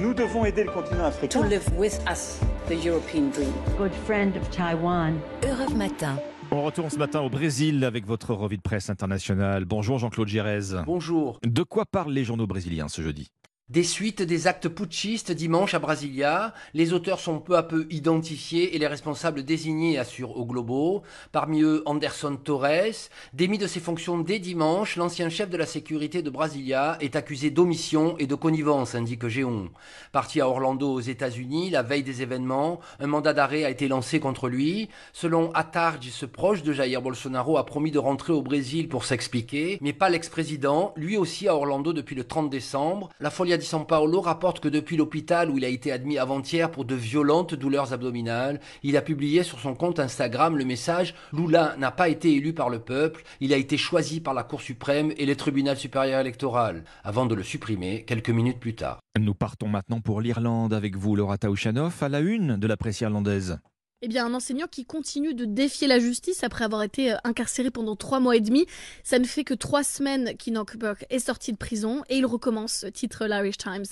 Nous devons aider le continent africain. To live with us, the European dream. Good friend of Taiwan. Europe Matin. On retourne ce matin au Brésil avec votre revue de presse internationale. Bonjour Jean-Claude Gérez. Bonjour. De quoi parlent les journaux brésiliens ce jeudi? Des suites des actes putschistes dimanche à Brasilia. Les auteurs sont peu à peu identifiés et les responsables désignés, assurent au Globo. Parmi eux, Anderson Torres. Démis de ses fonctions dès dimanche, l'ancien chef de la sécurité de Brasilia est accusé d'omission et de connivence, indique Géon. Parti à Orlando aux États-Unis, la veille des événements, un mandat d'arrêt a été lancé contre lui. Selon Attardi, ce proche de Jair Bolsonaro a promis de rentrer au Brésil pour s'expliquer, mais pas l'ex-président, lui aussi à Orlando depuis le 30 décembre. La folie di San Paolo rapporte que depuis l'hôpital où il a été admis avant-hier pour de violentes douleurs abdominales, il a publié sur son compte Instagram le message Lula n'a pas été élu par le peuple, il a été choisi par la Cour suprême et les tribunaux supérieurs électoral, avant de le supprimer quelques minutes plus tard. Nous partons maintenant pour l'Irlande avec vous, Laura Taouchanoff, à la une de la presse irlandaise. Eh bien, un enseignant qui continue de défier la justice après avoir été euh, incarcéré pendant trois mois et demi. Ça ne fait que trois semaines qu'Enoch Burke est sorti de prison et il recommence, titre l'Irish Times.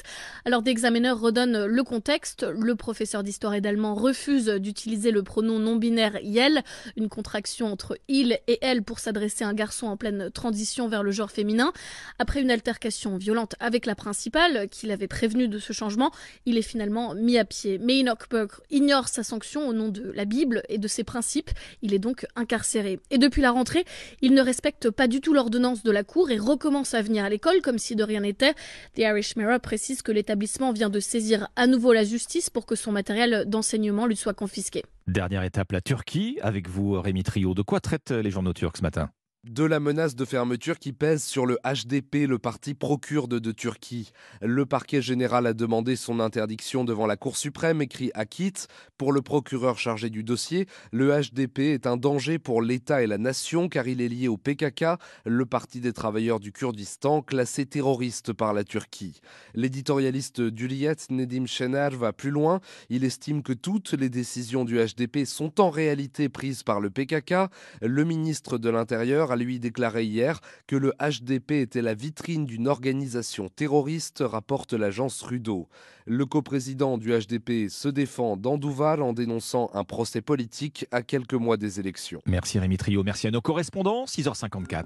Alors, d'examineur redonne le contexte. Le professeur d'histoire et d'allemand refuse d'utiliser le pronom non-binaire Yel, une contraction entre il et elle pour s'adresser à un garçon en pleine transition vers le genre féminin. Après une altercation violente avec la principale, qui l'avait prévenu de ce changement, il est finalement mis à pied. Mais Enoch ignore sa sanction au nom de la Bible et de ses principes. Il est donc incarcéré. Et depuis la rentrée, il ne respecte pas du tout l'ordonnance de la Cour et recommence à venir à l'école comme si de rien n'était. The Irish Mirror précise que l'établissement vient de saisir à nouveau la justice pour que son matériel d'enseignement lui soit confisqué. Dernière étape, la Turquie. Avec vous, Rémi Trio. De quoi traitent les journaux turcs ce matin? De la menace de fermeture qui pèse sur le HDP, le parti procurde de Turquie. Le parquet général a demandé son interdiction devant la Cour suprême, écrit Akit. Pour le procureur chargé du dossier, le HDP est un danger pour l'État et la nation car il est lié au PKK, le parti des travailleurs du Kurdistan, classé terroriste par la Turquie. L'éditorialiste d'Uliyet, Nedim Shenar, va plus loin. Il estime que toutes les décisions du HDP sont en réalité prises par le PKK. Le ministre de l'Intérieur a lui déclaré hier que le HDP était la vitrine d'une organisation terroriste, rapporte l'agence Rudo. Le coprésident du HDP se défend d'Andouval en dénonçant un procès politique à quelques mois des élections. Merci Rémi Trio, merci à nos correspondants, 6h54.